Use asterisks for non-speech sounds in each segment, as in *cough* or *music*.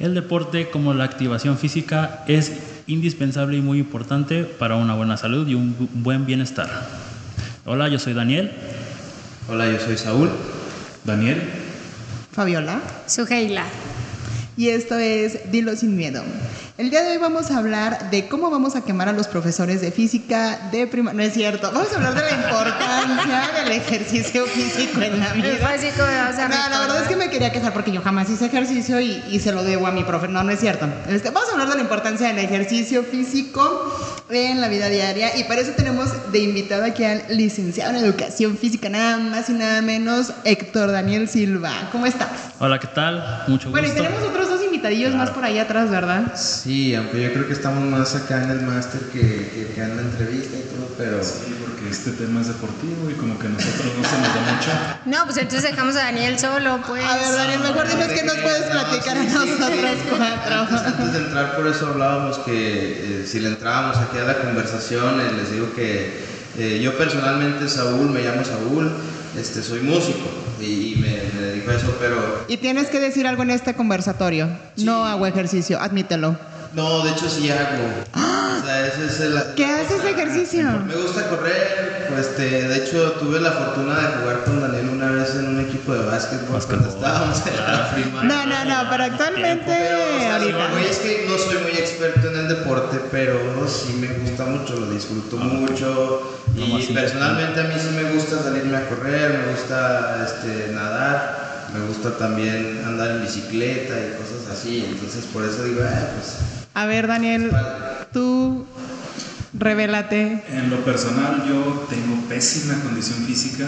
El deporte como la activación física es indispensable y muy importante para una buena salud y un buen bienestar. Hola, yo soy Daniel. Hola, yo soy Saúl. Daniel. Fabiola. Sugeila. Y esto es Dilo sin miedo. El día de hoy vamos a hablar de cómo vamos a quemar a los profesores de física de prima... No es cierto. Vamos a hablar de la importancia *laughs* del ejercicio físico en la vida. No, la verdad es que me quería quejar porque yo jamás hice ejercicio y, y se lo debo a mi profe. No, no es cierto. Este, vamos a hablar de la importancia del ejercicio físico en la vida diaria y para eso tenemos de invitado aquí al licenciado en educación física, nada más y nada menos, Héctor Daniel Silva. ¿Cómo estás? Hola, ¿qué tal? Mucho gusto. Bueno, y tenemos otros más por ahí atrás, ¿verdad? Sí, aunque yo creo que estamos más acá en el máster que, que, que en la entrevista y todo, pero... Sí, porque este tema es deportivo y como que a nosotros no se nos da mucho. No, pues entonces dejamos a Daniel solo, pues. A ver, Daniel, mejor dinos que nos puedes platicar a nosotros cuatro. Antes, antes de entrar, por eso hablábamos que eh, si le entrábamos aquí a la conversación, eh, les digo que eh, yo personalmente, Saúl, me llamo Saúl, este, soy músico y, y me, me, dedico a eso, pero... Y tienes que decir algo en este conversatorio. Sí. No hago ejercicio, admítelo. No, de hecho sí hago. O sea, ese es el... ¿Qué haces de ejercicio? Me gusta correr, pues este, de hecho tuve la fortuna de jugar con Daniel una vez en un equipo de básquetbol, cuando estábamos en la primaria. No, no, no, pero actualmente Pero, o sea, ahorita. güey, es que no soy muy experto en el deporte, pero sí me gusta mucho, lo disfruto mucho. Lo Y personalmente a mí sí me gusta salirme a correr, me gusta este, nadar, me gusta también andar en bicicleta y cosas así. Entonces por eso digo, ah, pues A ver, Daniel, tú revélate. En lo personal, yo tengo pésima condición física.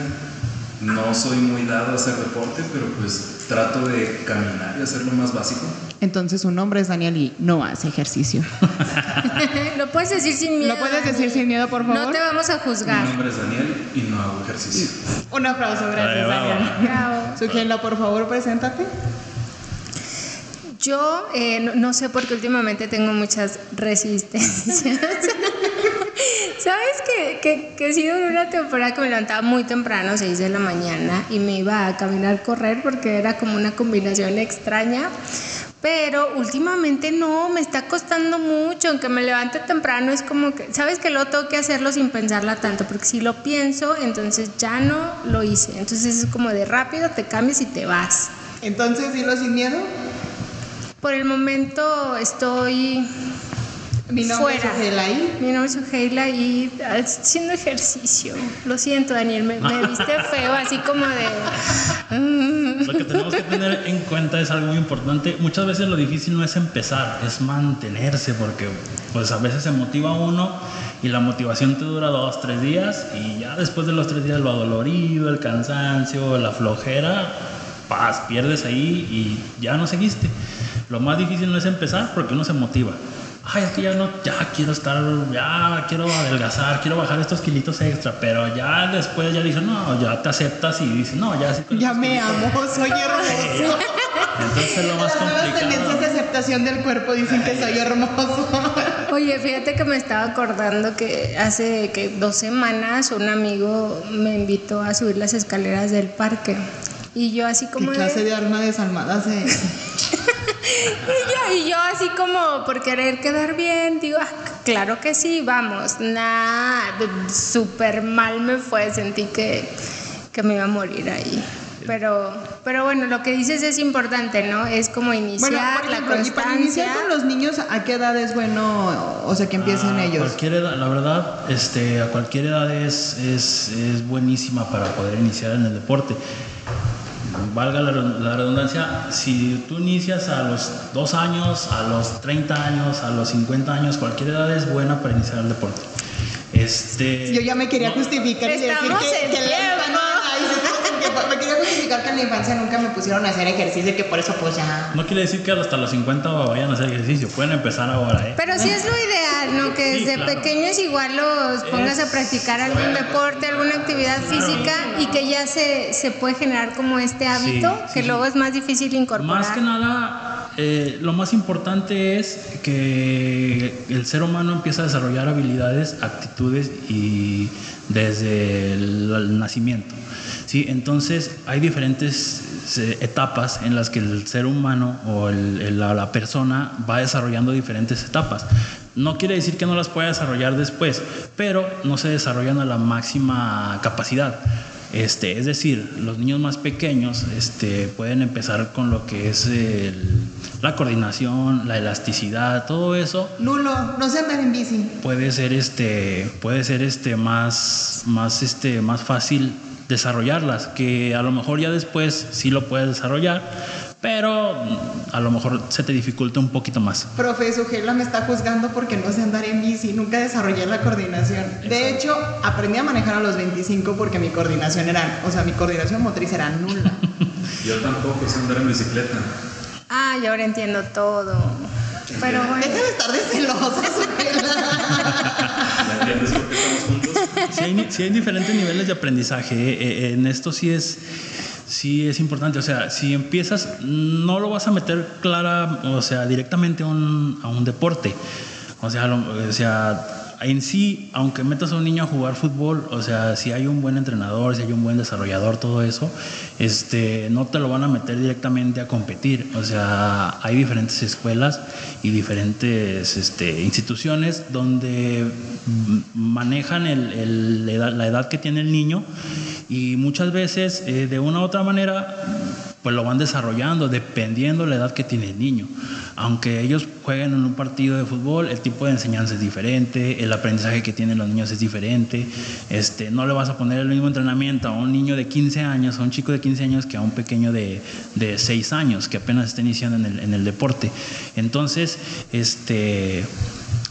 No soy muy dado a hacer deporte, pero pues trato de caminar y hacer lo más básico. Entonces su nombre es Daniel y no hace ejercicio. *laughs* Lo puedes decir sin miedo. ¿Lo puedes decir sin miedo, por No favor? te vamos a Mi juzgar. nombre es Daniel y no hago ejercicio. Un aplauso, gracias. Daniel. Bravo. Sugela, por favor, preséntate. Yo eh, no, no sé por qué últimamente tengo muchas *laughs* resistencias. *laughs* ¿Sabes que, que, que sí duró una temporada que me levantaba muy temprano, 6 de la mañana, y me iba a caminar, correr, porque era como una combinación extraña? Pero últimamente no, me está costando mucho, aunque me levante temprano, es como que, ¿sabes que luego tengo que hacerlo sin pensarla tanto? Porque si lo pienso, entonces ya no lo hice. Entonces es como de rápido, te cambias y te vas. Entonces, dilo sin miedo. Por el momento estoy Mi nombre fuera. es Mi nombre es Sugeila y haciendo ejercicio. Lo siento, Daniel, me, me viste *laughs* feo, así como de. mm. Lo que tenemos que tener en cuenta es algo muy importante. Muchas veces lo difícil no es empezar, es mantenerse, porque pues a veces se motiva uno y la motivación te dura dos, tres días y ya después de los tres días lo adolorido, el cansancio, la flojera, paz, pierdes ahí y ya no seguiste. Lo más difícil no es empezar porque uno se motiva. Ay, es que ya no, ya quiero estar, ya quiero adelgazar, quiero bajar estos kilitos extra, pero ya después ya dices, no, ya te aceptas y dices, no, ya sí con ya me kilitos". amo, soy *laughs* hermoso. Entonces lo más Las nuevas tendencias de complicado. aceptación del cuerpo dicen que soy hermoso. *laughs* Oye, fíjate que me estaba acordando que hace que dos semanas un amigo me invitó a subir las escaleras del parque. Y yo así ¿Qué como de- clase de arma desalmada se... *laughs* Y yo, y yo así como por querer quedar bien, digo, "Ah, claro que sí, vamos. Nada, súper mal me fue, sentí que, que me iba a morir ahí. Pero, pero bueno, lo que dices es importante, ¿no? Es como iniciar Bueno, por ejemplo, la y para iniciar constancia. con los niños, ¿a qué edad es bueno, o sea, que empiecen A ellos? cualquier edad, la verdad, este, a cualquier edad es, es, es buenísima para poder iniciar en el deporte. Valga la, la redundancia, si tú inicias a los 2 años, a los 30 años, a los 50 años, cualquier edad es buena para iniciar el deporte. Este, Yo ya me quería no- justificar y decir Estamos que, que me quería justificar que en la infancia nunca me pusieron a hacer ejercicio y que por eso pues ya... No quiere decir que hasta los 50 vayan a hacer ejercicio, pueden empezar ahora, ¿eh? Pero sí es lo ideal, ¿no? Que Sí, desde claro. pequeños igual los pongas a practicar algún deporte, alguna actividad física y que ya se, se puede generar como este hábito sí, que sí. luego es más difícil incorporar. Más que nada, eh, lo más importante es que el ser humano empieza a desarrollar habilidades, actitudes y desde el, el nacimiento. ¿Sí? Entonces hay diferentes eh, etapas en las que el ser humano o el- el- la, la persona va desarrollando diferentes etapas. No quiere decir que no las pueda desarrollar después, pero no se desarrollan a la máxima capacidad. Este, es decir, los niños más pequeños este, pueden empezar con lo que es el- la coordinación, la elasticidad, todo eso Nulo, no sé andar en bici. puede ser este puede ser este más más este más fácil desarrollarlas que a lo mejor ya después sí lo puedes desarrollar pero a lo mejor se te dificulta un poquito más Profe, Sugela me está juzgando porque no sé andar en bici, nunca desarrollé la coordinación. De hecho, aprendí a manejar a los 25 porque mi coordinación era, o sea, mi coordinación motriz era nula. *laughs* Yo tampoco sé andar en bicicleta. Ah, y ahora entiendo todo. Pero bueno. Deja de estar de celosa, Sugela. ¿Me entiendes por qué estamos juntos? Sí hay, diferentes niveles de aprendizaje eh, eh, en esto sí es sí es importante o sea si empiezas no lo vas a meter clara o sea directamente a un, a un deporte. O sea, o sea en sí, aunque metas a un niño a jugar fútbol, o sea, si hay un buen entrenador, si hay un buen desarrollador, todo eso, este, no te lo van a meter directamente a competir. O sea, hay diferentes escuelas y diferentes este, instituciones donde manejan la, edad, que tiene el niño y muchas veces, eh, de una u otra manera, pues lo van desarrollando dependiendo de la edad que tiene el niño. Aunque ellos jueguen en un partido de fútbol, el tipo de enseñanza es diferente, el aprendizaje que tienen los niños es diferente. Este, no le vas a poner el mismo entrenamiento a un niño de 15 años, a un chico de 15 años, que a un pequeño de, de 6 años, que apenas está iniciando en el, en el deporte. Entonces, este,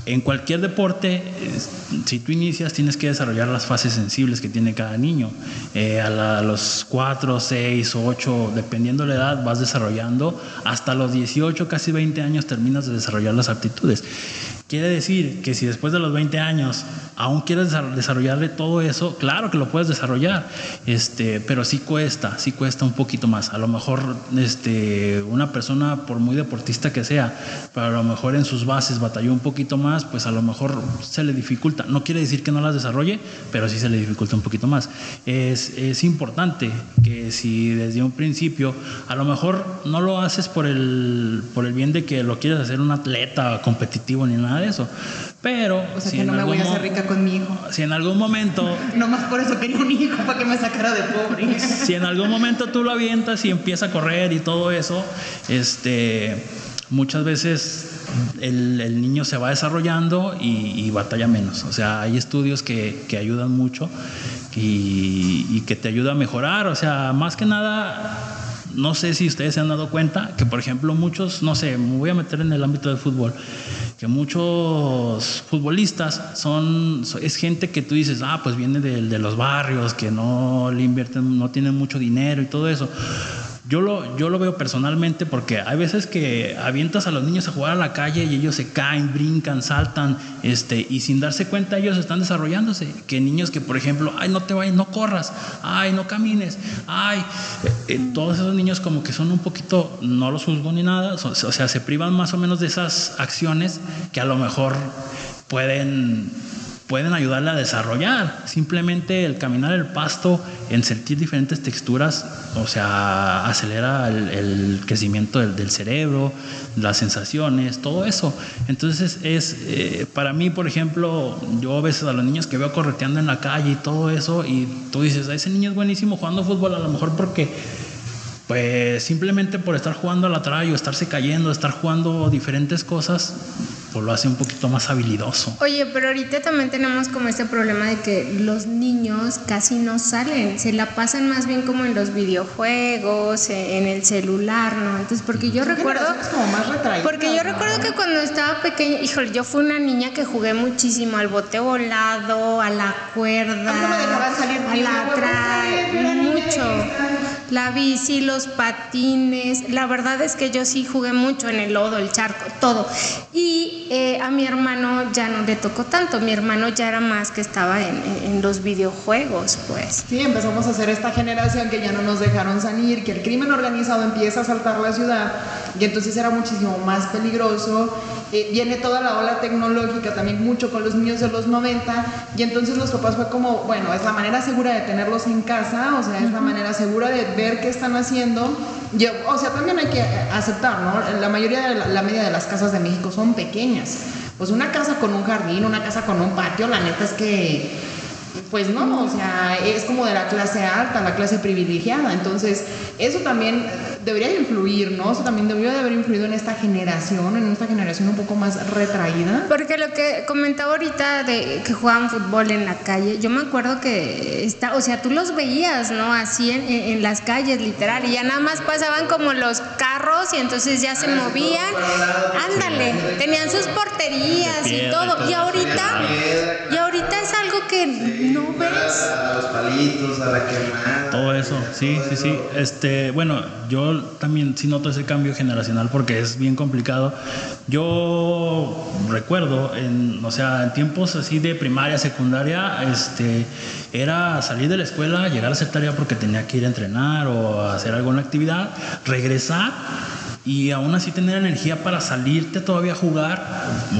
en cualquier deporte, es- si tú inicias, tienes que desarrollar las fases sensibles que tiene cada niño. Eh, a, la- a los 4, 6, 8, dependiendo de la edad, vas desarrollando. Hasta los 18, casi 20 años, terminas de desarrollar las aptitudes. Quiere decir que si después de los 20 años aún quieres desa- desarrollarle todo eso, claro que lo puedes desarrollar, este, pero sí cuesta, sí cuesta un poquito más. A lo mejor este, una persona, por muy deportista que sea, pero a lo mejor en sus bases batalló un poquito más, pues a lo mejor se le dificulta. No quiere decir que no las desarrolle, pero sí se le dificulta un poquito más. Es, es importante que si desde un principio, a lo mejor no lo haces por el, por el bien de que lo quieres hacer un atleta competitivo ni nada de eso, pero O sea si que no me voy a hacer rica con mi hijo. si en algún momento *laughs* Nomás por eso quería un hijo, para que me sacara de pobre. si en algún momento tú lo avientas y empieza a correr y todo eso, este, muchas veces el, el niño se va desarrollando y, y batalla menos. O sea, hay estudios que, que ayudan mucho y, y que te ayuda a mejorar. O sea, más que nada, no sé si ustedes se han dado cuenta que, por ejemplo, muchos, no sé, me voy a meter en el ámbito del fútbol, que muchos futbolistas son, so- es gente que tú dices, ah, pues viene de, de los barrios, que no le invierten, no tienen mucho dinero y todo eso. Yo lo, yo lo veo personalmente porque hay veces que avientas a los niños a jugar a la calle y ellos se caen, brincan, saltan, este, y sin darse cuenta ellos están desarrollándose. Que niños que, por ejemplo, ay, no te vayas, no corras, ay, no camines, ay, eh, eh, todos esos niños como que son un poquito, no los juzgo ni nada, o sea, se privan más o menos de esas acciones que a lo mejor pueden pueden ayudarle a desarrollar. Simplemente el caminar el pasto, en sentir diferentes texturas, o sea, acelera el, crecimiento del, del cerebro, las sensaciones, todo eso. Entonces es, eh, para mí, por ejemplo, yo a veces a los niños que veo correteando en la calle y todo eso, y tú dices, ese niño es buenísimo jugando fútbol, a lo mejor porque pues simplemente por estar jugando a la tralla o estarse cayendo, estar jugando diferentes cosas, pues lo hace un poquito más habilidoso. Oye, pero ahorita también tenemos como este problema de que los niños casi no salen, se la pasan más bien como en los videojuegos, en el celular, ¿no? Entonces, porque yo recuerdo... Es como más. Porque yo recuerdo que cuando estaba pequeña, híjole, yo fui una niña que jugué muchísimo al bote volado, a la cuerda, A mí no me dejaban salir a porque la yo, tra- "Ay, yo era niña mucho. Esta". la bici, los patines. La verdad es que yo sí jugué mucho en el lodo, el charco, todo. Y eh, a mi hermano ya no le tocó tanto. Mi hermano ya era más que estaba en, en los videojuegos, pues. Sí, empezamos a hacer esta generación que ya no nos dejaron salir, que el crimen organizado empieza a saltar la ciudad y entonces era muchísimo más peligroso. Eh, viene toda la ola tecnológica también mucho con los niños de los 90 y entonces los papás fue como, bueno, es la manera segura de tenerlos en casa, o sea, es la manera segura de ver qué están haciendo. Yo, o sea, también hay que aceptar, ¿no? La mayoría de la, la media de las casas de México son pequeñas. Pues una casa con un jardín, una casa con un patio, la neta es que pues no, o sea, es como de la clase alta, la clase privilegiada. Entonces, eso también debería influir, ¿no? Eso también debería de haber influido en esta generación, en esta generación un poco más retraída. Porque lo que comentaba ahorita de que jugaban fútbol en la calle, yo me acuerdo que está, o sea, tú los veías, ¿no? Así en, en las calles, literal, y ya nada más pasaban como los carros y entonces ya se movían. Ándale, tenían sus porterías y todo. Y ahorita, y ahorita es algo que no ves. A, los palitos, a la quemada. Todo eso, sí, sí, sí. Este, bueno, yo también sí noto ese cambio generacional porque es bien complicado. Yo recuerdo, en, o sea, en tiempos así de primaria, secundaria, este, era salir de la escuela, llegar a hacer tarea porque tenía que ir a entrenar o hacer alguna actividad, regresar y aún así tener energía para salirte todavía a jugar.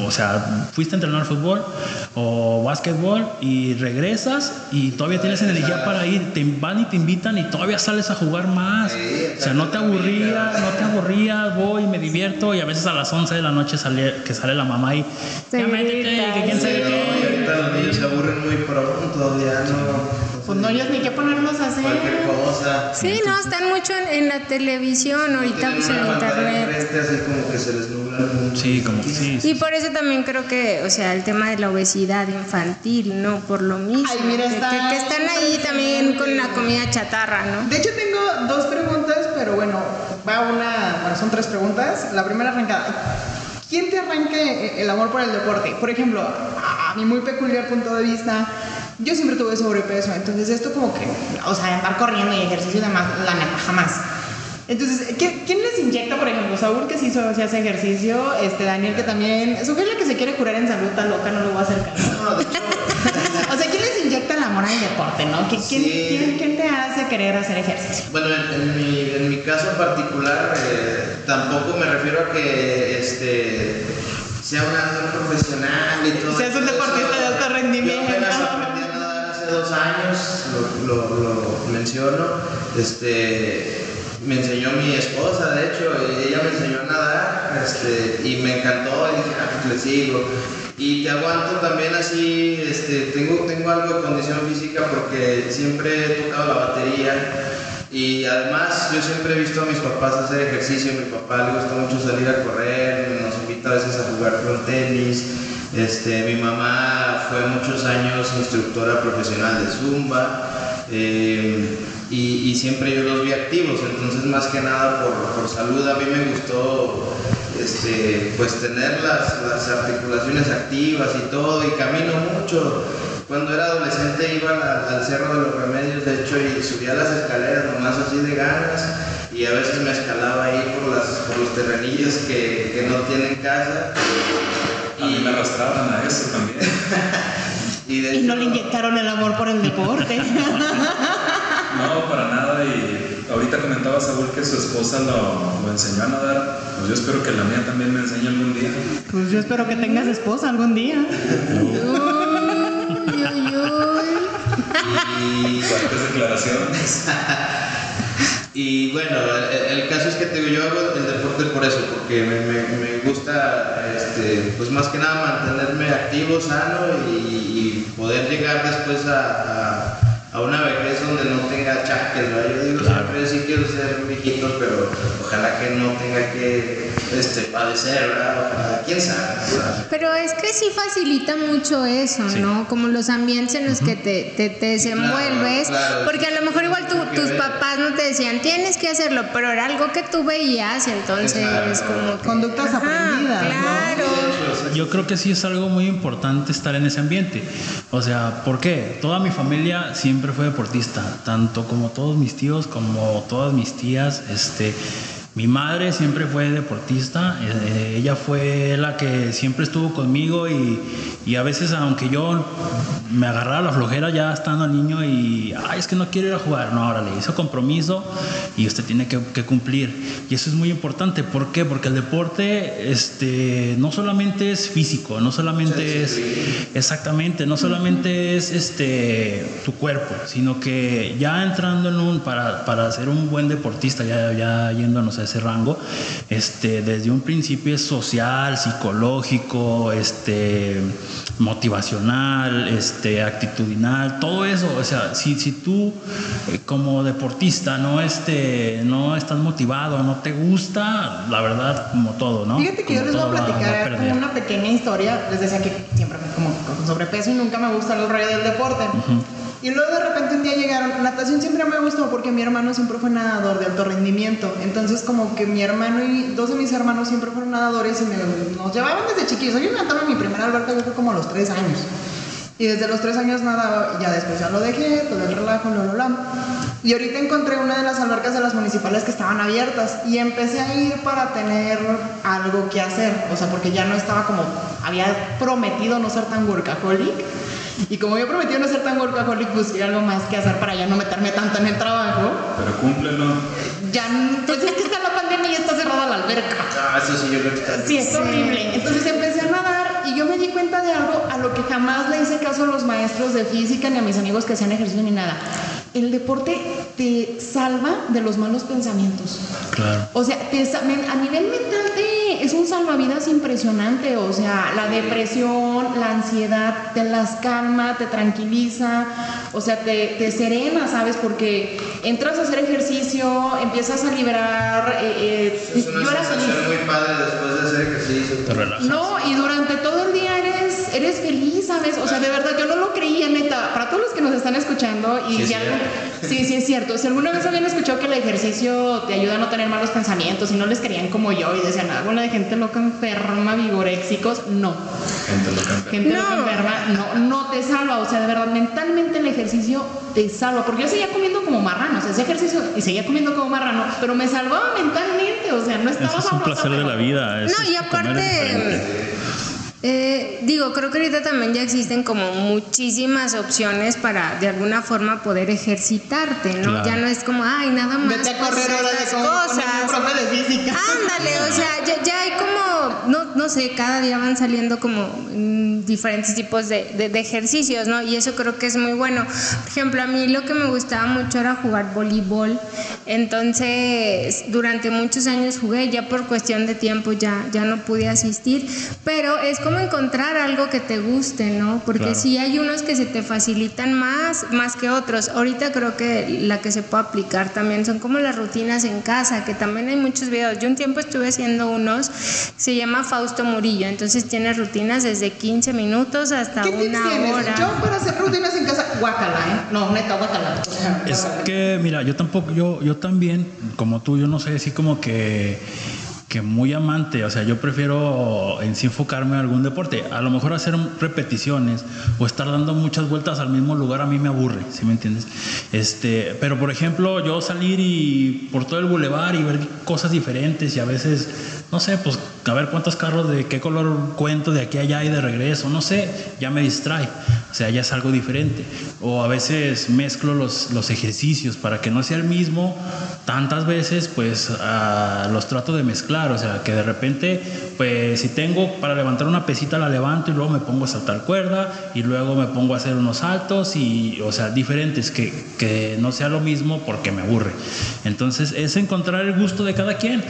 O sea, fuiste a entrenar fútbol o básquetbol y regresas y todavía tienes energía para ir. Te van y te invitan y todavía sales a jugar más. O sea, no te aburría, no te aburrías, voy, me divierto y a veces a las 11 de la noche sale, que sale la mamá y ya métete, que quién sabe qué. los niños se aburren muy pronto, ya no. Pues no hayas ni qué ponerlos a hacer. Cualquier cosa. Sí, no, están mucho en, en la televisión, ahorita pues en internet. enfrente, así como que se les nubla el mundo. Sí, como que sí. sí. Y por eso también creo que, o sea, el tema de la obesidad infantil, ¿no? Por lo mismo. Ay, mira, está que- que están ahí también con la comida chatarra, ¿no? De hecho, tengo dos preguntas, pero bueno, va una. Bueno, son tres preguntas. La primera arrancada. ¿Quién te arranca el amor por el deporte? Por ejemplo, a mi muy peculiar punto de vista, yo siempre tuve sobrepeso, entonces esto como que, o sea, andar corriendo y ejercicio y demás, la neta, jamás. Entonces, ¿quién, les inyecta, por ejemplo? Saúl que sí sí hace ejercicio, este Daniel que también, su que se quiere curar en salud tan loca, no lo voy a hacer *laughs* O sea, ¿quién les inyecta el amor al deporte, no? ¿Qui- ¿Quién, Sí. quién, quién te hace querer hacer ejercicio? Bueno, en, en mi, en mi caso particular, eh, tampoco me refiero a que este, sea un nadador profesional y todo. Seas un deportista de alto rendimiento. Yo apenas aprendí a nadar hace dos años, lo, lo- lo menciono. Este, me enseñó mi esposa, de hecho, ella me enseñó a nadar este, y me encantó y dije, ah, pues le sigo. Y te aguanto también así, este, tengo, tengo algo de condición física porque siempre he tocado la batería y además yo siempre he visto a mis papás hacer ejercicio, a mi papá le gusta mucho salir a correr, nos invita a veces a jugar con tenis, este, mi mamá fue muchos años instructora profesional de Zumba eh, y, y siempre yo los vi activos, entonces más que nada por, por salud a mí me gustó este, pues tener las, las articulaciones activas y todo y camino mucho. Cuando era adolescente iba al, al Cerro de los Remedios, de hecho, y subía las escaleras nomás así de ganas y a veces me escalaba ahí por, las, por los terrenillos que, que no tienen casa. A mí me arrastraban a eso también. *laughs* Y, de Y no le inyectaron el amor por el deporte. *laughs* No, para nada. Y ahorita comentaba Saúl que su esposa lo, lo enseñó a nadar. Pues yo espero que la mía también me enseñe algún día. Pues yo espero que tengas esposa algún día. Uy, uy, uy. y Fuertes declaraciones. *laughs* Y bueno, el, el caso es que te digo, yo hago el deporte por eso, porque me, me- me gusta, este, pues más que nada mantenerme activo, sano y, y poder llegar después a, a- a una vejez donde no tenga achaques, ¿no? Yo digo, Claro. siempre sí quiero ser un viejito, pero ojalá que no tenga que este, padecer, ¿verdad? Ojalá, quién sabe, ¿verdad? Pero es que sí facilita mucho eso, Sí. ¿no? Como los ambientes en los que te, te, te desenvuelves. claro. Porque a lo mejor igual tú- tus ver. papás no te decían, tienes que hacerlo, pero era algo que tú veías, entonces como que... Conductas Ajá, aprendidas, ¿no? Claro. Yo creo que sí es algo muy importante estar en ese ambiente. O sea, ¿por qué? Toda mi familia siempre fue deportista, tanto como todos mis tíos, como todas mis tías, este, mi madre siempre fue deportista, eh, ella fue la que siempre estuvo conmigo y, y, a veces aunque yo me agarraba la flojera ya estando niño y, ay, es que no quiero ir a jugar, no, ahora le hizo compromiso y usted tiene que, que, cumplir. Y eso es muy importante, ¿por qué? Porque el deporte este, no solamente es físico, no solamente es, exactamente, no solamente es este, tu cuerpo, sino que ya entrando en un, para, para ser un buen deportista, ya, ya yéndonos a ese rango, este, desde un principio es social, psicológico, este, motivacional, este, actitudinal, todo eso, o sea, si, si tú eh, como deportista no, este, no estás motivado, no te gusta, la verdad, como todo, ¿no? Fíjate que como yo les voy a todo va- va a platicar como una pequeña historia. Les decía que siempre fui como con sobrepeso y nunca me gusta el rollo del deporte. Y luego de repente un día llegaron, natación siempre me gustó porque mi hermano siempre fue nadador de alto rendimiento. Entonces como que mi hermano y dos de mis hermanos siempre fueron nadadores y me- nos llevaban desde chiquillos. Yo en mi primera alberca yo fue como a los tres años. Y desde los tres años nadaba, ya después ya lo dejé, todo el relajo, lo, lo, lo. Y ahorita encontré una de las albercas de las municipales que estaban abiertas y empecé a ir para tener algo que hacer. O sea, porque ya no estaba como, había prometido no ser tan workaholic. Y como había prometido no ser tan workaholic, busqué algo más que hacer para ya no meterme tanto en el trabajo. Pero cúmplelo. Ya, pues es que está la pandemia y está cerrada la alberca. Ah, eso sí, yo creo que está. Sí, es horrible. Entonces empecé a nadar y yo me di cuenta de algo a lo que jamás le hice caso a los maestros de física ni a mis amigos que hacían ejercicio ni nada. El deporte te salva de los malos pensamientos. Claro. O sea, te a nivel mental salvavidas impresionante. O sea, la depresión, la ansiedad, te las calma, te tranquiliza, o sea, te, te serena, ¿sabes? Porque entras a hacer ejercicio, empiezas a liberar. eh, eh, Es una sensación muy padre después de hacer ejercicio. Te relajas. No, y durante todo el día eres, eres feliz, ¿sabes? O sea, de verdad, yo no lo creía, neta. Para todos los que nos están escuchando, y Sí, si cierto. sí, sí es cierto. Si alguna vez habían escuchado que el ejercicio te ayuda a no tener malos pensamientos y no les querían como yo y decían, ah, bueno, de gente loca enferma, vigoréxicos, no. Gente loca. Gente No. loca enferma, no, no te salva. O sea, de verdad, mentalmente el ejercicio te salva. Porque yo seguía comiendo como marrano, o sea, hacía ejercicio y seguía comiendo como marrano, pero me salvaba mentalmente, o sea, no estaba Eso es un placer de la vida. eso No, y aparte, diferente. Eh, digo, creo que ahorita también ya existen como muchísimas opciones para de alguna forma poder ejercitarte, ¿no? Claro. Ya no es como, ay, nada más. Vete a correr ahora de con cosas. profe de física. Ándale, o sea, ya, ya hay como, no, no sé, cada día van saliendo como mm, diferentes tipos de, de- de ejercicios, ¿no? Y eso creo que es muy bueno. Por ejemplo, a mí lo que me gustaba mucho era jugar voleibol. Entonces, durante muchos años jugué, ya por cuestión de tiempo ya, ya no pude asistir, pero es como encontrar algo que te guste, ¿no? Porque Claro. sí hay unos que se te facilitan más, más que otros. Ahorita creo que la que se puede aplicar también son como las rutinas en casa, que también hay muchos videos. Yo un tiempo estuve haciendo unos, se llama Fausto Murillo, entonces tiene rutinas desde 15 minutos hasta ¿Qué una tienes? hora. Yo para hacer rutinas en casa, guácala, ¿eh? No, neta, guácala. O sea, Es guácala. que, mira, yo tampoco, yo, yo también, como tú, yo no soy así como que, que muy amante, o sea, yo prefiero en sí enfocarme en algún deporte. A lo mejor hacer repeticiones o estar dando muchas vueltas al mismo lugar a mí me aburre, ¿sí me entiendes? Este, pero por ejemplo, yo salir y por todo el bulevar y ver cosas diferentes y a veces, no sé, pues a ver cuántos carros de qué color cuento de aquí a allá y de regreso, no sé, ya me distrae. O sea, ya es algo diferente. O a veces mezclo los, los ejercicios para que no sea el mismo tantas veces, pues ah, los trato de mezclar. O sea, que de repente, pues si tengo para levantar una pesita, la levanto y luego me pongo a saltar cuerda y luego me pongo a hacer unos saltos y, o sea, diferentes, que, que no sea lo mismo porque me aburre. Entonces, es encontrar el gusto de cada quien.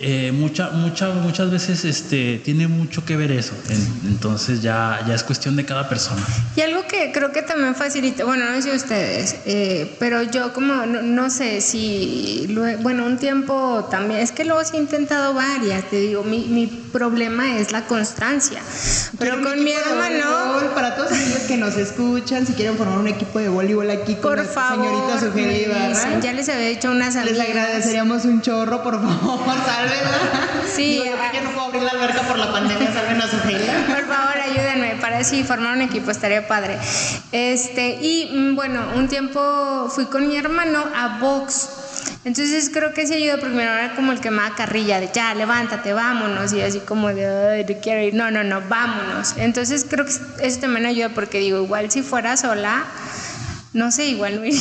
Eh, mucha, mucha, muchas veces este, tiene mucho que ver eso. En- entonces, ya, ya es cuestión de cada persona. Y algo que creo que también facilita, bueno, no sé ustedes, eh, pero yo como, no, no sé si, bueno, un tiempo también, es que luego sí he intentado varias, te digo, mi, mi problema es la constancia, pero con mi hermano... Para todos aquellos que nos escuchan, si quieren formar un equipo de voleibol aquí con Por favor, señorita Ibarra, ya les había dicho unas les amigas. agradeceríamos un chorro, por favor, *laughs* sálvenla. Sí, Digo, yo. Que no puedo abrir la alberca por la pandemia, salven a Sugeli. Por favor, ayúdenme para así, formar un equipo, estaría padre. Este, y mm, bueno, un tiempo fui con mi hermano a box. Entonces creo que se ayudó porque mi hermano era como el que me da carrilla de ya, levántate, vámonos. Y así como de, ay, no quiero ir. No, no, no, vámonos. Entonces creo que eso también ayuda porque digo, igual si fuera sola, no sé, igual no iría.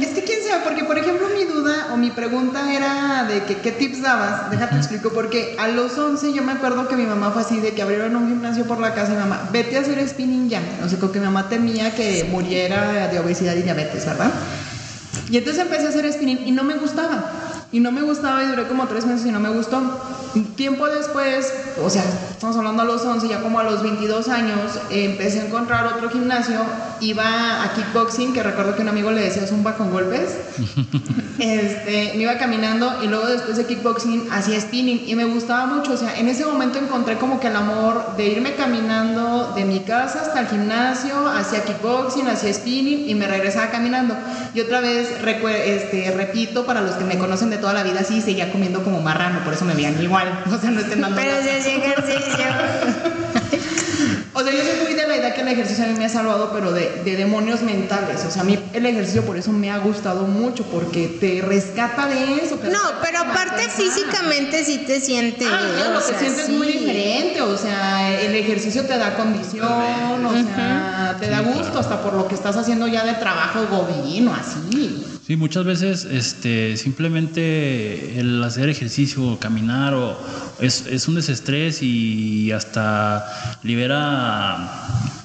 Es que quién sabe, porque por ejemplo mi duda o mi pregunta era de que qué tips dabas. Déjate explico, porque a los 11 yo me acuerdo que mi mamá fue así de que abrieron un gimnasio por la casa y mamá, vete a hacer spinning ya. No sé, que mi mamá temía que muriera de obesidad y diabetes, ¿verdad? Y entonces empecé a hacer spinning y no me gustaba. Y no me gustaba y duré como tres meses y no me gustó. Tiempo después, o sea, estamos hablando a los 11, ya como a los 22 años, eh, empecé a encontrar otro gimnasio. Iba a kickboxing, que recuerdo que un amigo le decía zumba con golpes. *laughs* este, me iba caminando y luego después de kickboxing hacía spinning y me gustaba mucho. O sea, en ese momento encontré como que el amor de irme caminando de mi casa hasta el gimnasio, hacia kickboxing, hacia spinning y me regresaba caminando. Y otra vez, este, repito, para los que me conocen de toda la vida, sí, seguía comiendo como marrano, por eso me veían igual. *laughs* O sea, no estén dando Pero si hacía ejercicio. *laughs* O sea, yo soy muy de la idea que el ejercicio a mí me ha salvado, pero de, de demonios mentales. O sea, a mí el ejercicio por eso me ha gustado mucho, porque te rescata de eso. No, pero aparte físicamente sí te sientes. Ah, claro, o te sea, sientes muy sí. diferente, o sea, el ejercicio te da condición, o sea, te da gusto hasta por lo que estás haciendo ya de trabajo godín o así. Sí, muchas veces este, simplemente el hacer ejercicio, caminar, o, es, un desestrés y hasta libera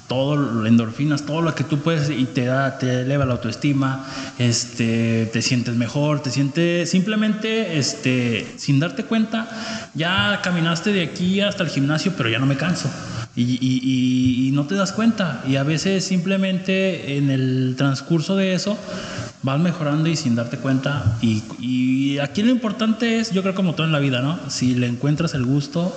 todo, endorfinas, todo lo que tú puedes y te da, te eleva la autoestima, este, te sientes mejor, te sientes simplemente, este, sin darte cuenta, ya caminaste de aquí hasta el gimnasio, pero ya no me canso. Y, y- y- no te das cuenta. Y a veces simplemente en el transcurso de eso vas mejorando y sin darte cuenta. Y, y aquí lo importante es, yo creo como todo en la vida, ¿no? Si le encuentras el gusto,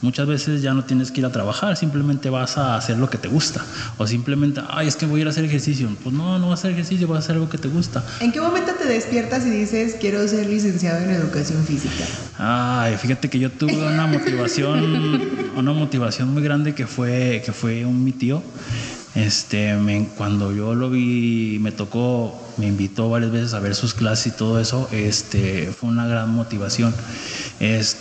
muchas veces ya no tienes que ir a trabajar, simplemente vas a hacer lo que te gusta. O simplemente, ay, es que voy a ir a hacer ejercicio. Pues no, no vas a hacer ejercicio, vas a hacer algo que te gusta. ¿En qué momento te despiertas y dices, quiero ser licenciado en educación física? Ay, fíjate que yo tuve una motivación, *laughs* una motivación muy grande que fue, que fue un mi tío. Este, me- cuando yo lo vi, me tocó, me invitó varias veces a ver sus clases y todo eso. Este, fue una gran motivación. Es,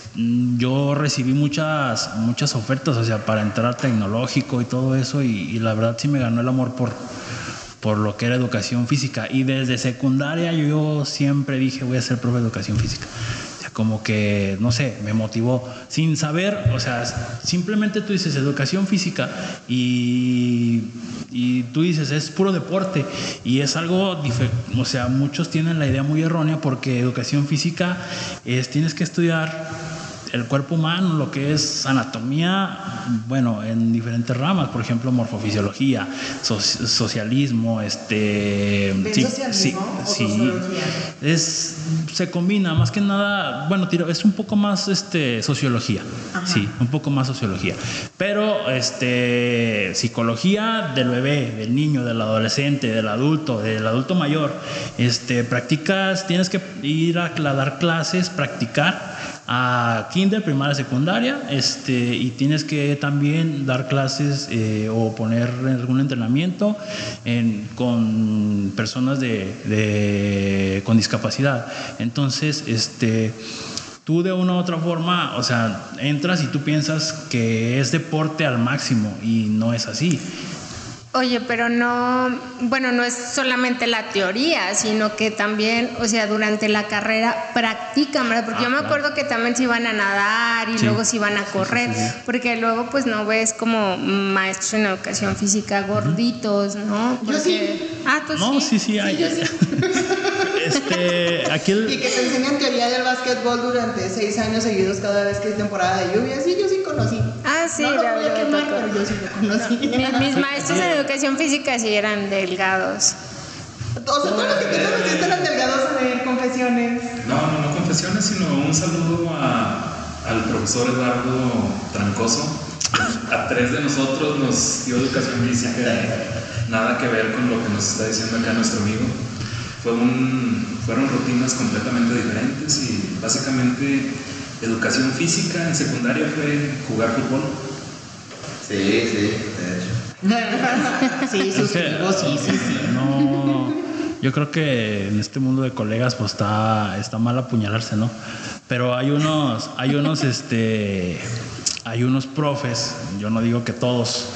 yo recibí muchas, muchas ofertas, o sea, para entrar tecnológico y todo eso, y, y la verdad sí me ganó el amor por, por lo que era educación física. Y desde secundaria yo siempre dije voy a ser profe de educación física. Como que, no sé, me motivó. Sin saber, o sea, simplemente tú dices educación física y, y tú dices es puro deporte. Y es algo, o sea, muchos tienen la idea muy errónea porque educación física es tienes que estudiar el cuerpo humano, lo que es anatomía, bueno, en diferentes ramas, por ejemplo, morfofisiología, so- socialismo, este... ¿Ven socialismo o sociología? es, se combina, más que nada, bueno, tiro, es un poco más este, sociología, sí, un poco más sociología, pero este, psicología del bebé, del niño, del adolescente, del adulto, del adulto mayor, este, practicas, tienes que ir a, dar clases, practicar a kinder, primaria, secundaria, este, y tienes que también dar clases eh, o poner algún entrenamiento en- con personas de, de- con discapacidad. Entonces, este, tú de una u otra forma, o sea, entras y tú piensas que es deporte al máximo y no es así. Oye, pero no, bueno, no es solamente la teoría, sino que también, o sea, durante la carrera practican, ¿verdad? Porque Ah, yo me claro. acuerdo que también se iban a nadar y Sí. luego se iban a Sí, sí, correr, sí, sí. porque luego pues no ves como maestros en educación física gorditos, ¿no? Yo sí. Ah, tú No, sí. sí, sí, hay. yo sí. *laughs* Este, aquí el- Y que te enseñan teoría del básquetbol durante seis años seguidos cada vez que es temporada de lluvia. Sí, yo sí conocí. Ah, sí, no lo la voy a verdad, quemar, tocó. pero yo sí lo conocí. Mi- Mis maestros en educación física sí eran delgados. O sea, todos los que te conociste eran delgados a ver confesiones. No, no, no confesiones, sino un saludo a- al profesor Eduardo Trancoso. A tres de nosotros nos dio educación física, nada que ver con lo que nos está diciendo acá nuestro amigo. Fue un- fueron rutinas completamente diferentes y básicamente educación física en secundaria fue jugar fútbol. Sí, sí, de hecho. *laughs* sí, Es que, suscribo, sí, sí, sí. No, yo creo que en este mundo de colegas pues está, está mal apuñalarse, ¿no? Pero hay unos, hay unos, este, hay unos profes, yo no digo que todos,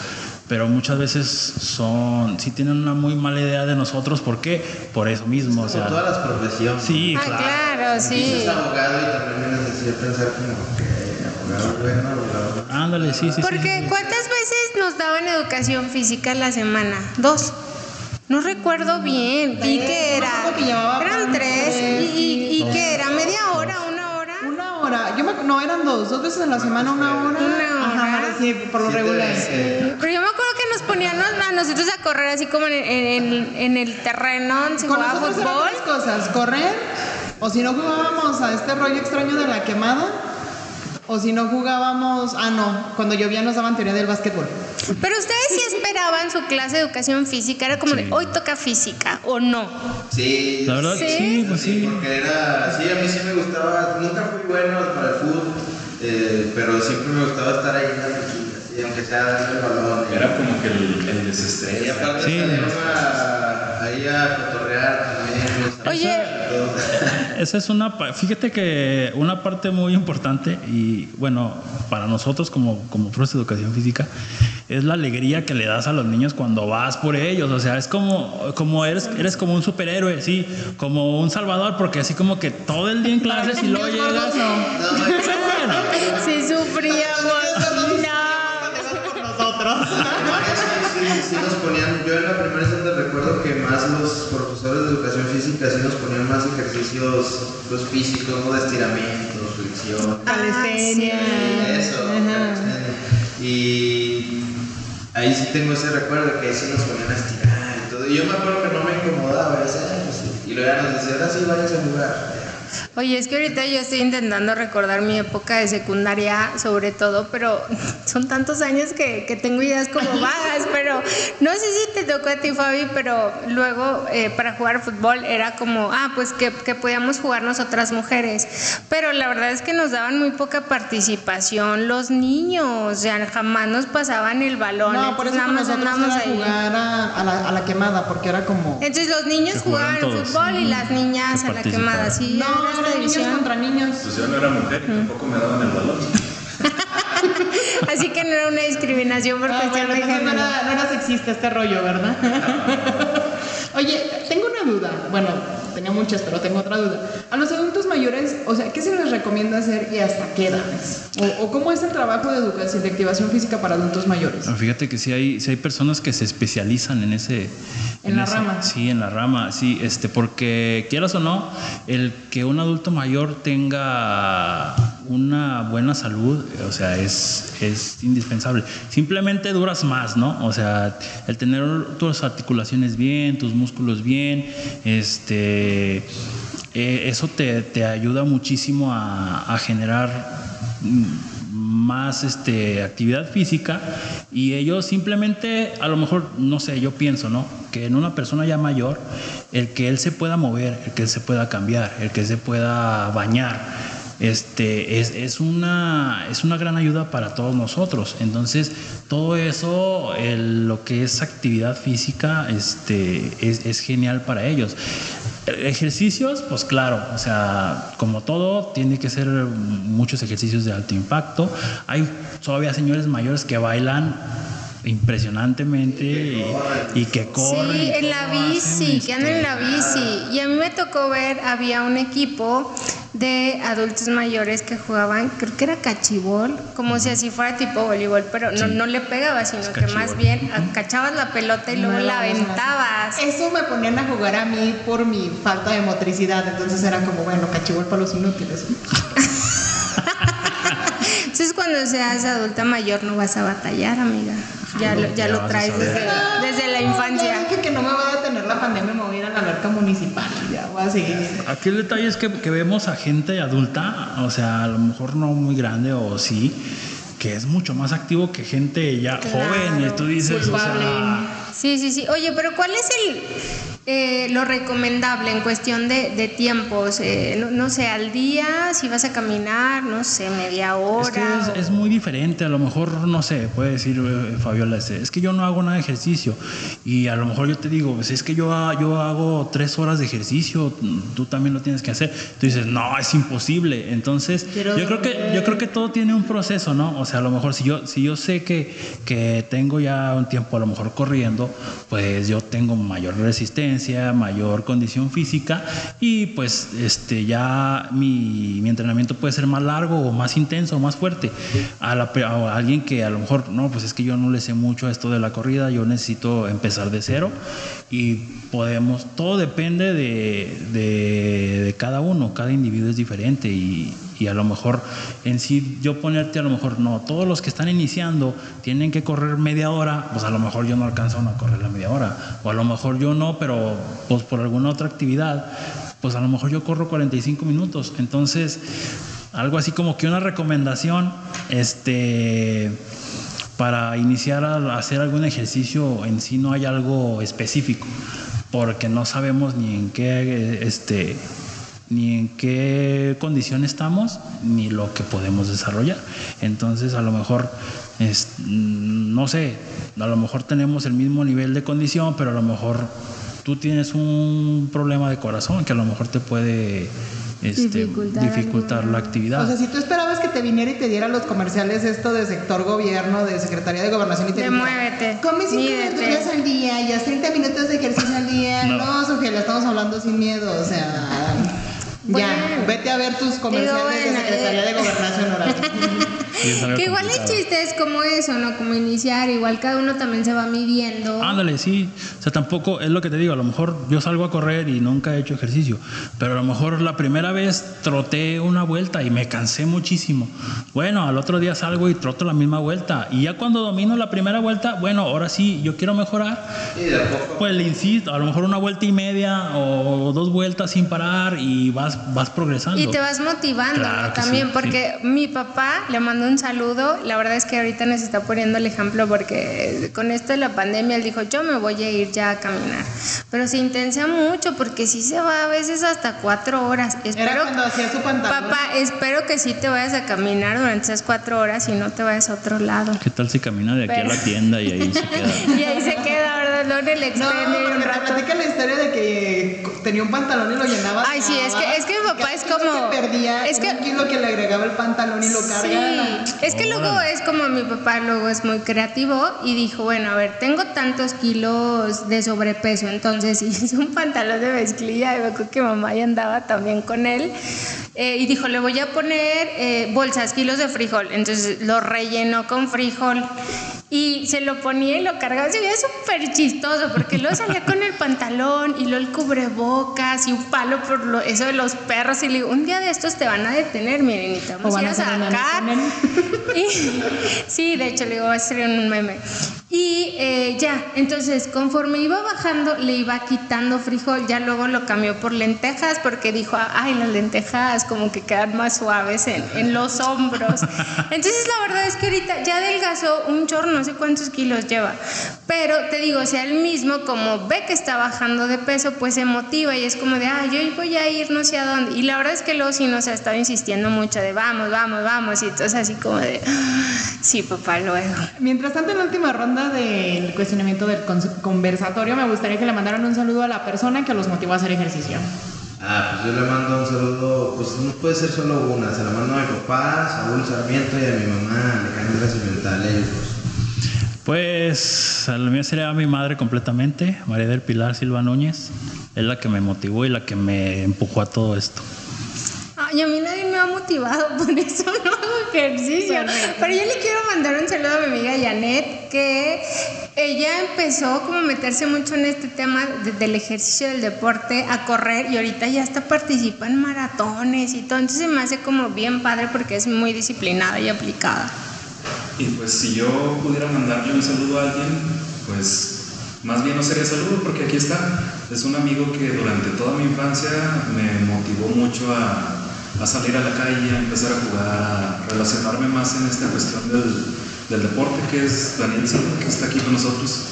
pero muchas veces son, sí tienen una muy mala idea de nosotros, ¿por qué? Por eso mismo, Como sea, todas las profesiones. sí, Ah, claro. claro, sí. Dices abogado y también me necesito pensar como que abogado, bueno, abogado. Ándale, sí, sí, Porque sí. ¿cuántas veces nos daban educación física a la semana? Dos. No recuerdo bien. ¿Y qué era? Eran tres. ¿Y, y, y Dos. qué era? ¿Media hora? ¿Una hora? Una hora. Yo me, no, eran dos. Dos veces a la semana, una hora. Una Ajá, hora. sí, por lo regular. Pero yo me ponían a a nosotros a correr así como en, en- en- en el terreno, se Con jugaba nosotros eran fútbol. cosas, correr, o si no jugábamos a este rollo extraño de la quemada, o si no jugábamos, ah no, cuando llovía nos daban teoría del básquetbol. Pero ustedes sí esperaban su clase de educación física, era como de hoy toca física o no. Sí, La verdad, Sí. sí, pues sí. Porque era, sí, a mí sí me gustaba, nunca fui bueno para el fútbol, eh, pero siempre me gustaba estar ahí en la sí, aunque sea dando el balón. Era como que el, el Y aparte Sí. a, ahí a cotorrear también. Oye. *laughs* Esa es una, fíjate que una parte muy importante y bueno, para nosotros como, como profes de educación física, es la alegría que le das a los niños cuando vas por ellos. O sea, es como, como eres, eres como un superhéroe, sí, como un salvador, porque así como que todo el día en clases y luego llegas. no. No, no, *laughs* Sí, nos ponían, yo en la primera escuela recuerdo que más los profesores de educación física sí nos ponían más ejercicios pues, físicos, ¿no? de estiramientos, flexión, Calistenia. eso. Ajá. Y ahí sí tengo ese recuerdo que sí nos ponían a estirar y todo. Y yo me acuerdo que no me incomodaba, "Ah, pues sí". y luego ya nos decían, ahora sí, váyanse a jugar. Oye, es que ahorita yo estoy intentando recordar mi época de secundaria, sobre todo, pero *laughs* son tantos años que, que tengo ideas como vagas, pero no sé si te tocó a ti, Fabi, pero luego eh, para jugar fútbol era como, ah, pues que, que podíamos jugar nosotras mujeres, pero la verdad es que nos daban muy poca participación los niños, o sea, jamás nos pasaban el balón, No, por entonces eso nada más nosotros andábamos ahí. jugar a, a la, a la quemada, porque era como... Entonces los niños jugaban jugaban todos. fútbol y las niñas Que a la quemada, sí, No, esta eran niños división. contra niños. Pues yo no era mujer y tampoco me daban el balón. *laughs* Así que no era una discriminación por Ah, cuestión bueno, de entonces no género. era, no era sexista este rollo, ¿verdad? *laughs* Oye, tengo una duda. Bueno, tenía muchas, pero tengo otra duda. A los adultos mayores, o sea, ¿qué se les recomienda hacer y hasta qué edades? O, o cómo es el trabajo de educación, de activación física para adultos mayores? Fíjate que sí hay, sí hay personas que se especializan en ese. En la ese- rama. Sí, en la rama, sí, este, porque quieras o no, el que un adulto mayor tenga una buena salud, o sea, es, es indispensable. Simplemente duras más, ¿no? O sea, el tener tus articulaciones bien, tus músculos bien, este, eh, eso te, te ayuda muchísimo a, a generar más este, actividad física y ellos simplemente, a lo mejor, no sé, yo pienso, ¿no? Que en una persona ya mayor, el que él se pueda mover, el que él se pueda cambiar, el que se pueda bañar, este, es, es, una, es una gran ayuda para todos nosotros. Entonces, todo eso, el- lo que es actividad física, este, es, es genial para ellos. Ejercicios, pues claro, o sea, como todo, tiene que ser muchos ejercicios de alto impacto. Hay todavía señores mayores que bailan impresionantemente y, y que corren. Sí, en la bici, que andan en la bici. Y a mí me tocó ver, había un equipo de adultos mayores que jugaban, creo que era cachibol, como si así fuera tipo voleibol, pero no, no le pegaba, sino Es que más bien cachabas la pelota y luego No la aventabas. Eso me ponían a jugar a mí por mi falta de motricidad. Entonces era como, bueno, cachibol para los inútiles. Entonces cuando seas adulta mayor no vas a batallar, amiga. Ya lo, ya Ya lo traes desde, desde la infancia. dije que no me va a detener la pandemia, municipal. Ya voy a seguir. Aquí el detalle es que, que vemos a gente adulta, o sea, a lo mejor no muy grande o sí, que es mucho más activo que gente ya Claro, joven. Y tú dices, o sea, Sí, sí, sí. Oye, pero ¿cuál es eh, lo recomendable en cuestión de, de tiempos? Eh, no, no sé, al día, si vas a caminar, no sé, media hora. Es que es, o- es muy diferente, a lo mejor, no sé, puede decir eh, Fabiola, es, es que yo no hago nada de ejercicio y a lo mejor yo te digo, pues es que yo, ha- yo hago tres horas de ejercicio, tú también lo tienes que hacer. Tú dices, no, es imposible. Entonces, Quiero yo creo, que, yo creo que todo tiene un proceso, ¿no? O sea, a lo mejor si yo, si yo sé que, que tengo ya un tiempo a lo mejor corriendo, pues yo tengo mayor resistencia, mayor condición física y pues este ya mi, mi entrenamiento puede ser más largo o más intenso o más fuerte. A, la a alguien que a lo mejor, no, pues es que yo no le sé mucho a esto de la corrida, yo necesito empezar de cero y podemos, todo depende de, de- de cada uno, cada individuo es diferente y, y a lo mejor en sí yo ponerte a lo mejor no, todos los que están iniciando tienen que correr media hora, pues a lo mejor yo no alcanzo a correr la media hora, o a lo mejor yo no, pero pues por alguna otra actividad, pues a lo mejor yo corro 45 minutos, entonces algo así como que una recomendación, este para iniciar a hacer algún ejercicio en sí no hay algo específico, porque no sabemos ni en qué este ni en qué condición estamos, ni lo que podemos desarrollar. Entonces, a lo mejor, es, mm, no sé, a lo mejor tenemos el mismo nivel de condición, pero a lo mejor tú tienes un problema de corazón que a lo mejor te puede este, Dificultar la actividad. O sea, si tú esperabas que te viniera y te diera los comerciales esto de sector gobierno, de Secretaría de Gobernación y te De dijera, muévete, Come cinco mídete". minutos al día y haz 30 minutos de ejercicio al día. No. No, Sofía, le estamos hablando sin miedo. O sea, Bueno. ya, vete a ver tus comerciales bueno, de Secretaría eh. de Gobernación, Horacio. *laughs* Sí, Que igual el chiste es como eso, ¿no? Como iniciar, igual cada uno también se va midiendo. Ándale, sí. O sea, tampoco es lo que te digo. A lo mejor yo salgo a correr y nunca he hecho ejercicio. Pero a lo mejor la primera vez troté una vuelta y me cansé muchísimo. Bueno, al otro día salgo y troto la misma vuelta. Y ya cuando domino la primera vuelta, bueno, ahora sí, yo quiero mejorar. Y de a poco. Pues le insisto, a lo mejor una vuelta y media o dos vueltas sin parar y vas, vas progresando. Y te vas motivando Claro ¿no? también, sí, porque mi papá le mandó un saludo. La verdad es que ahorita nos está poniendo el ejemplo porque con esto de la pandemia él dijo, yo me voy a ir ya a caminar. Pero se intensa mucho porque sí se va a veces hasta cuatro horas. Era Espero, cuando hacía su pantalón. papá, espero que sí te vayas a caminar durante esas cuatro horas y no te vayas a otro lado. ¿Qué tal si camina de aquí Pero- a la tienda y ahí se *laughs* queda? Y ahí se queda, ¿verdad? El No, extender porque un rato. platica la historia de que tenía un pantalón y lo llenaba. Ay, sí, es que- es que mi papá es como- Que perdía, es que- un kilo que le agregaba el pantalón y lo cargaba. Sí, es que luego es como mi papá luego es muy creativo y dijo, bueno, a ver, tengo tantos kilos de sobrepeso, entonces *laughs* hizo un pantalón de mezclilla y me acuerdo que mamá ya andaba también con él eh, y dijo, le voy a poner eh, bolsas, kilos de frijol, entonces lo rellenó con frijol y se lo ponía y lo cargaba, se veía súper chistoso porque luego salía con el pantalón y luego el cubrebocas y un palo por lo- eso de los perros y le digo, un día de estos te van a detener, miren, y te vamos a ir a sacar. *laughs* sí, de hecho le digo, va a ser un meme. Y eh, ya, entonces conforme iba bajando, le iba quitando frijol, ya luego lo cambió por lentejas porque dijo, ay, las lentejas como que quedan más suaves en, en los hombros. *laughs* Entonces la verdad es que ahorita ya adelgazó un chorro, no sé cuántos kilos lleva. Pero te digo, o sea, él mismo como ve que está bajando de peso, pues se motiva y es como de, ah, yo voy a ir no sé a dónde. Y la verdad es que luego sí nos ha estado insistiendo mucho de, vamos, vamos, vamos. Y entonces así como de, sí, papá, luego. Mientras tanto, en la última ronda del cuestionamiento del conversatorio, me gustaría que le mandaran un saludo a la persona que los motivó a hacer ejercicio. Ah, pues yo le mando un saludo, pues no puede ser solo una, se la mando a mi papá, Saúl Sarmiento y a mi mamá, Alejandra Cimental, ellos. Pues a lo mío sería mi madre completamente, María del Pilar Silva Núñez. Es la que me motivó y la que me empujó a todo esto. Ay, a mí nadie me ha motivado, *laughs* por eso no hago ejercicio. Correcto. Pero yo le quiero mandar un saludo a mi amiga Janet, que ella empezó como a meterse mucho en este tema de- del ejercicio, del deporte, a correr y ahorita ya hasta participa en maratones y todo. Entonces se me hace como bien padre porque es muy disciplinada y aplicada. Y pues si yo pudiera mandarle un saludo a alguien, pues más bien no sería saludo porque aquí está. Es un amigo que durante toda mi infancia me motivó mucho a, a salir a la calle, a empezar a jugar, a relacionarme más en esta cuestión del, del deporte, que es Daniel Silva, que está aquí con nosotros.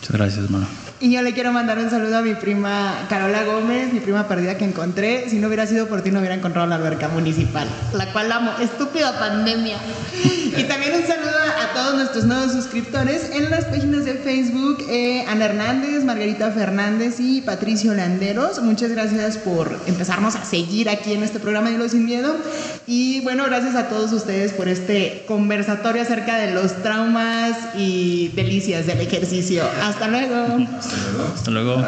Muchas gracias, hermano. Y yo le quiero mandar un saludo a mi prima Carola Gómez, mi prima perdida que encontré. Si no hubiera sido por ti, no hubiera encontrado la alberca municipal, la cual amo. Estúpida pandemia. Y también un saludo a todos nuestros nuevos suscriptores en las páginas de Facebook: eh, Ana Hernández, Margarita Fernández y Patricio Landeros. Muchas gracias por empezarnos a seguir aquí en este programa de Los Sin Miedo. Y bueno, gracias a todos ustedes por este conversatorio acerca de los traumas y delicias del ejercicio. Hasta luego. Hasta luego. Hasta luego.